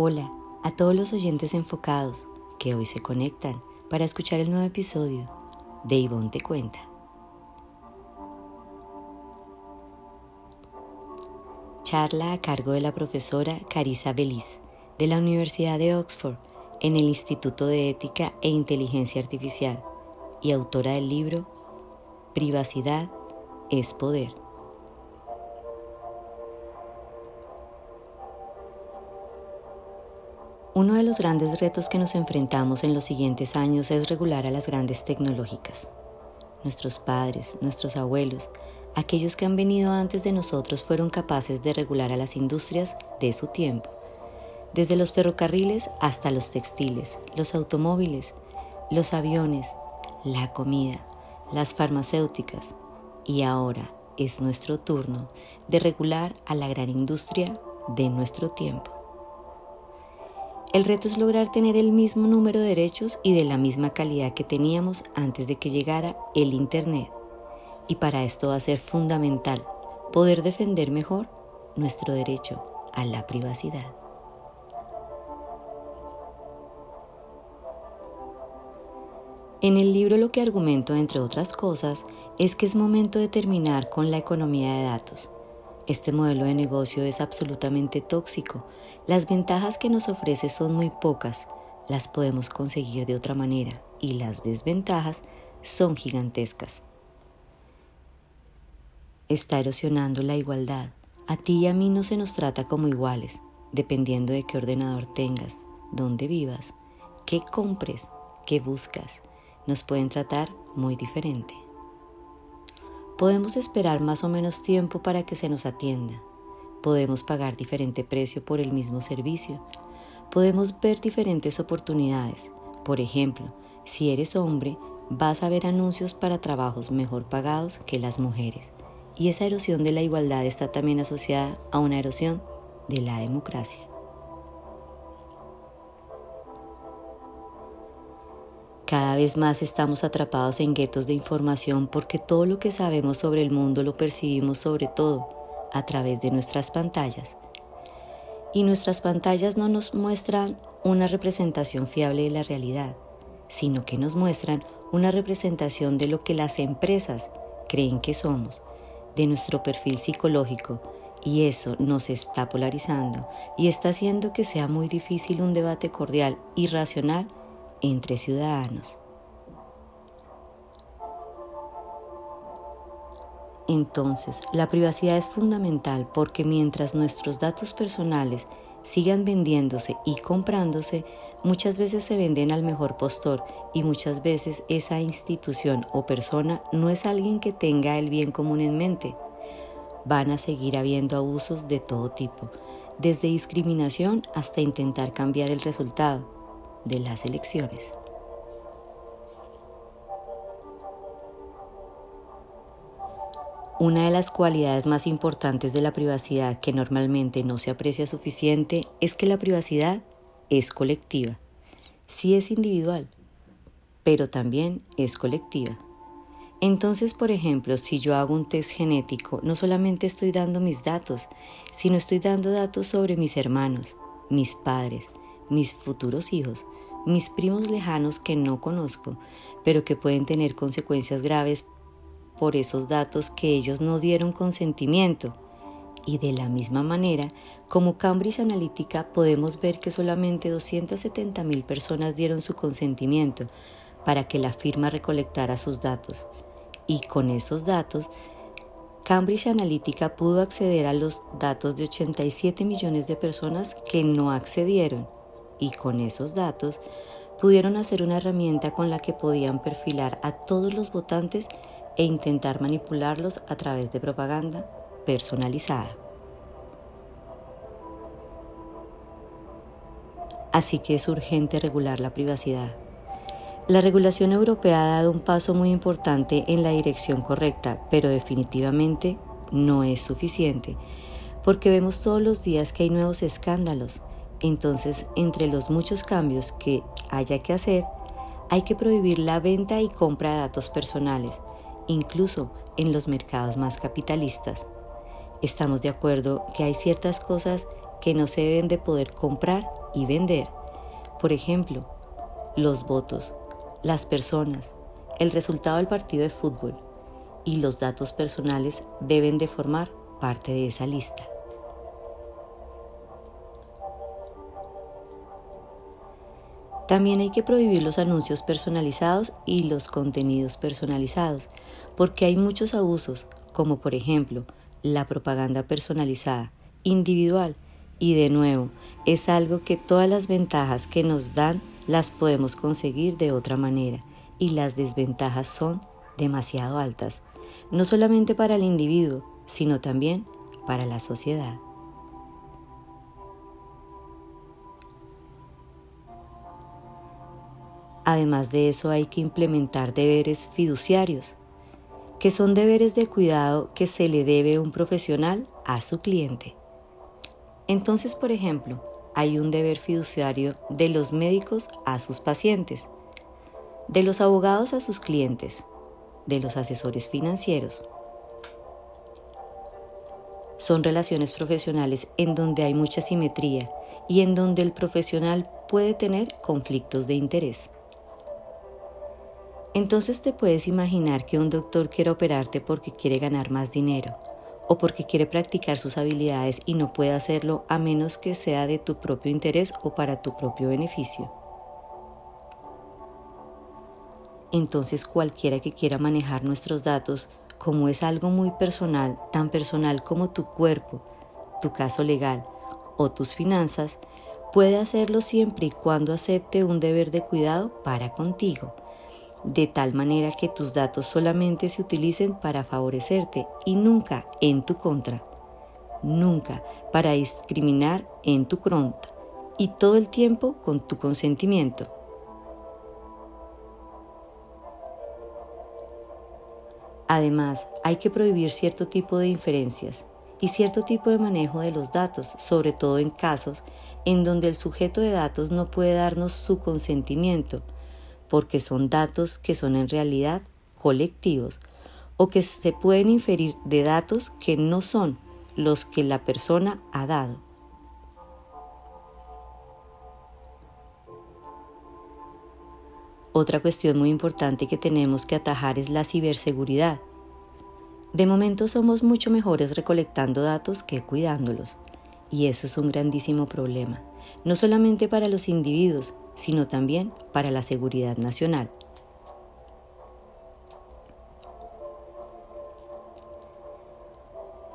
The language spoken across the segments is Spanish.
Hola a todos los oyentes enfocados que hoy se conectan para escuchar el nuevo episodio de Ivonne Te Cuenta. Charla a cargo de la profesora Carisa Beliz de la Universidad de Oxford en el Instituto de Ética e Inteligencia Artificial y autora del libro Privacidad es Poder. Uno de los grandes retos que nos enfrentamos en los siguientes años es regular a las grandes tecnológicas. Nuestros padres, nuestros abuelos, aquellos que han venido antes de nosotros fueron capaces de regular a las industrias de su tiempo, desde los ferrocarriles hasta los textiles, los automóviles, los aviones, la comida, las farmacéuticas y ahora es nuestro turno de regular a la gran industria de nuestro tiempo. El reto es lograr tener el mismo número de derechos y de la misma calidad que teníamos antes de que llegara el Internet. Y para esto va a ser fundamental poder defender mejor nuestro derecho a la privacidad. En el libro lo que argumento, entre otras cosas, es que es momento de terminar con la economía de datos este modelo de negocio es absolutamente tóxico. Las ventajas que nos ofrece son muy pocas, las podemos conseguir de otra manera y las desventajas son gigantescas. Está erosionando la igualdad. A ti y a mí no se nos trata como iguales, dependiendo de qué ordenador tengas, dónde vivas, qué compres, qué buscas. Nos pueden tratar muy diferente. Podemos esperar más o menos tiempo para que se nos atienda. Podemos pagar diferente precio por el mismo servicio. Podemos ver diferentes oportunidades. Por ejemplo, si eres hombre, vas a ver anuncios para trabajos mejor pagados que las mujeres. Y esa erosión de la igualdad está también asociada a una erosión de la democracia. Cada vez más estamos atrapados en guetos de información porque todo lo que sabemos sobre el mundo lo percibimos sobre todo a través de nuestras pantallas. Y nuestras pantallas no nos muestran una representación fiable de la realidad, sino que nos muestran una representación de lo que las empresas creen que somos, de nuestro perfil psicológico, y eso nos está polarizando y está haciendo que sea muy difícil un debate cordial y racional entre ciudadanos. Entonces, la privacidad es fundamental porque mientras nuestros datos personales sigan vendiéndose y comprándose, muchas veces se venden al mejor postor y muchas veces esa institución o persona no es alguien que tenga el bien común en mente. Van a seguir habiendo abusos de todo tipo, desde discriminación hasta intentar cambiar el resultado de las elecciones. Una de las cualidades más importantes de la privacidad que normalmente no se aprecia suficiente es que la privacidad es colectiva. Sí es individual, pero también es colectiva. Entonces, por ejemplo, si yo hago un test genético, no solamente estoy dando mis datos, sino estoy dando datos sobre mis hermanos, mis padres, mis futuros hijos, mis primos lejanos que no conozco, pero que pueden tener consecuencias graves por esos datos que ellos no dieron consentimiento. Y de la misma manera, como Cambridge Analytica, podemos ver que solamente 270 mil personas dieron su consentimiento para que la firma recolectara sus datos. Y con esos datos, Cambridge Analytica pudo acceder a los datos de 87 millones de personas que no accedieron y con esos datos pudieron hacer una herramienta con la que podían perfilar a todos los votantes e intentar manipularlos a través de propaganda personalizada. Así que es urgente regular la privacidad. La regulación europea ha dado un paso muy importante en la dirección correcta, pero definitivamente no es suficiente, porque vemos todos los días que hay nuevos escándalos, entonces, entre los muchos cambios que haya que hacer, hay que prohibir la venta y compra de datos personales, incluso en los mercados más capitalistas. Estamos de acuerdo que hay ciertas cosas que no se deben de poder comprar y vender. Por ejemplo, los votos, las personas, el resultado del partido de fútbol y los datos personales deben de formar parte de esa lista. También hay que prohibir los anuncios personalizados y los contenidos personalizados, porque hay muchos abusos, como por ejemplo la propaganda personalizada, individual, y de nuevo, es algo que todas las ventajas que nos dan las podemos conseguir de otra manera, y las desventajas son demasiado altas, no solamente para el individuo, sino también para la sociedad. Además de eso hay que implementar deberes fiduciarios, que son deberes de cuidado que se le debe un profesional a su cliente. Entonces, por ejemplo, hay un deber fiduciario de los médicos a sus pacientes, de los abogados a sus clientes, de los asesores financieros. Son relaciones profesionales en donde hay mucha simetría y en donde el profesional puede tener conflictos de interés. Entonces te puedes imaginar que un doctor quiere operarte porque quiere ganar más dinero o porque quiere practicar sus habilidades y no puede hacerlo a menos que sea de tu propio interés o para tu propio beneficio. Entonces cualquiera que quiera manejar nuestros datos, como es algo muy personal, tan personal como tu cuerpo, tu caso legal o tus finanzas, puede hacerlo siempre y cuando acepte un deber de cuidado para contigo de tal manera que tus datos solamente se utilicen para favorecerte y nunca en tu contra, nunca para discriminar en tu contra y todo el tiempo con tu consentimiento. Además, hay que prohibir cierto tipo de inferencias y cierto tipo de manejo de los datos, sobre todo en casos en donde el sujeto de datos no puede darnos su consentimiento, porque son datos que son en realidad colectivos o que se pueden inferir de datos que no son los que la persona ha dado. Otra cuestión muy importante que tenemos que atajar es la ciberseguridad. De momento somos mucho mejores recolectando datos que cuidándolos, y eso es un grandísimo problema, no solamente para los individuos, sino también para la seguridad nacional.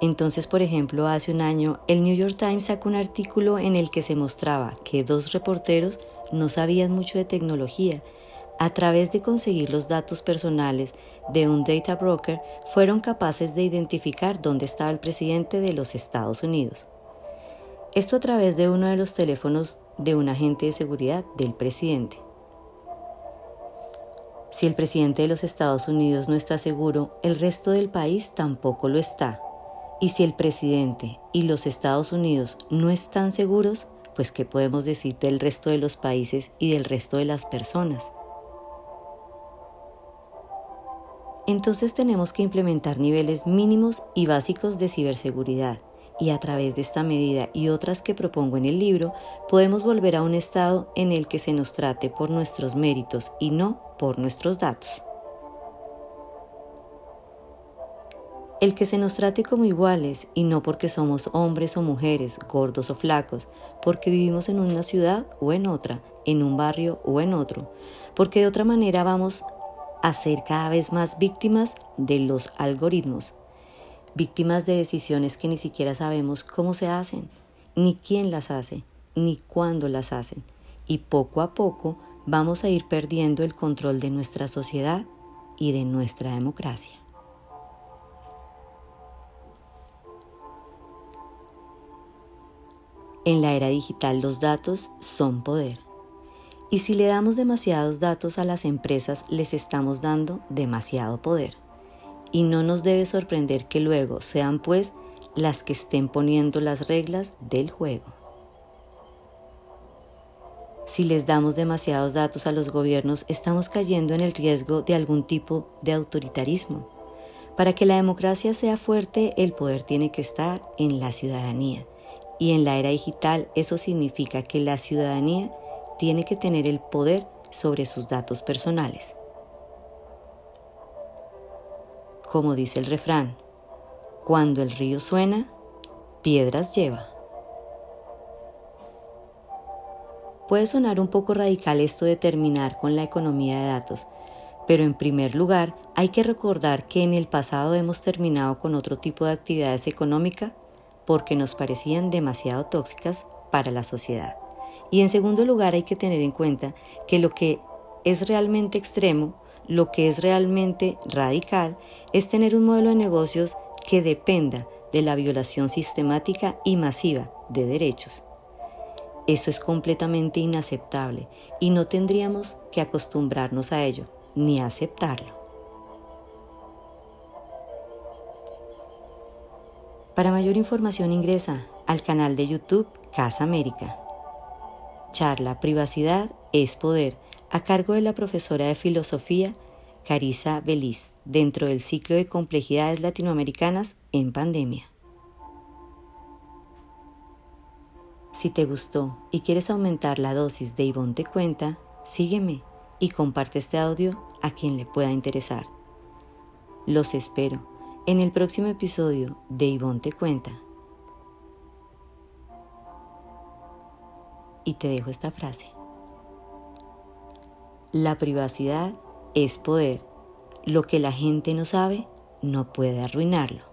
Entonces, por ejemplo, hace un año el New York Times sacó un artículo en el que se mostraba que dos reporteros no sabían mucho de tecnología. A través de conseguir los datos personales de un data broker, fueron capaces de identificar dónde estaba el presidente de los Estados Unidos. Esto a través de uno de los teléfonos de un agente de seguridad del presidente. Si el presidente de los Estados Unidos no está seguro, el resto del país tampoco lo está. Y si el presidente y los Estados Unidos no están seguros, pues ¿qué podemos decir del resto de los países y del resto de las personas? Entonces tenemos que implementar niveles mínimos y básicos de ciberseguridad y a través de esta medida y otras que propongo en el libro, podemos volver a un estado en el que se nos trate por nuestros méritos y no por nuestros datos. El que se nos trate como iguales y no porque somos hombres o mujeres, gordos o flacos, porque vivimos en una ciudad o en otra, en un barrio o en otro, porque de otra manera vamos a ser cada vez más víctimas de los algoritmos víctimas de decisiones que ni siquiera sabemos cómo se hacen, ni quién las hace, ni cuándo las hacen. Y poco a poco vamos a ir perdiendo el control de nuestra sociedad y de nuestra democracia. En la era digital los datos son poder. Y si le damos demasiados datos a las empresas, les estamos dando demasiado poder y no nos debe sorprender que luego sean pues las que estén poniendo las reglas del juego. Si les damos demasiados datos a los gobiernos, estamos cayendo en el riesgo de algún tipo de autoritarismo. Para que la democracia sea fuerte, el poder tiene que estar en la ciudadanía Y en la era digital eso significa que la ciudadanía tiene que tener el poder sobre sus datos personales. Como dice el refrán, cuando el río suena, piedras lleva. Puede sonar un poco radical esto de terminar con la economía de datos, pero en primer lugar hay que recordar que en el pasado hemos terminado con otro tipo de actividades económicas porque nos parecían demasiado tóxicas para la sociedad. Y en segundo lugar hay que tener en cuenta que lo que es realmente extremo, lo que es realmente radical, es tener un modelo de negocios que dependa de la violación sistemática y masiva de derechos. Eso es completamente inaceptable y no tendríamos que acostumbrarnos a ello ni aceptarlo. Para mayor información ingresa al canal de YouTube Casa América. Charla Privacidad es Poder a cargo de la profesora de filosofía Carisa Beliz dentro del ciclo de complejidades latinoamericanas en pandemia. Si te gustó y quieres aumentar la dosis de Ivonne Te Cuenta, sígueme y comparte este audio a quien le pueda interesar. Los espero en el próximo episodio de Ivonne Te Cuenta. Y te dejo esta frase. La privacidad es poder. Lo que la gente no sabe no puede arruinarlo.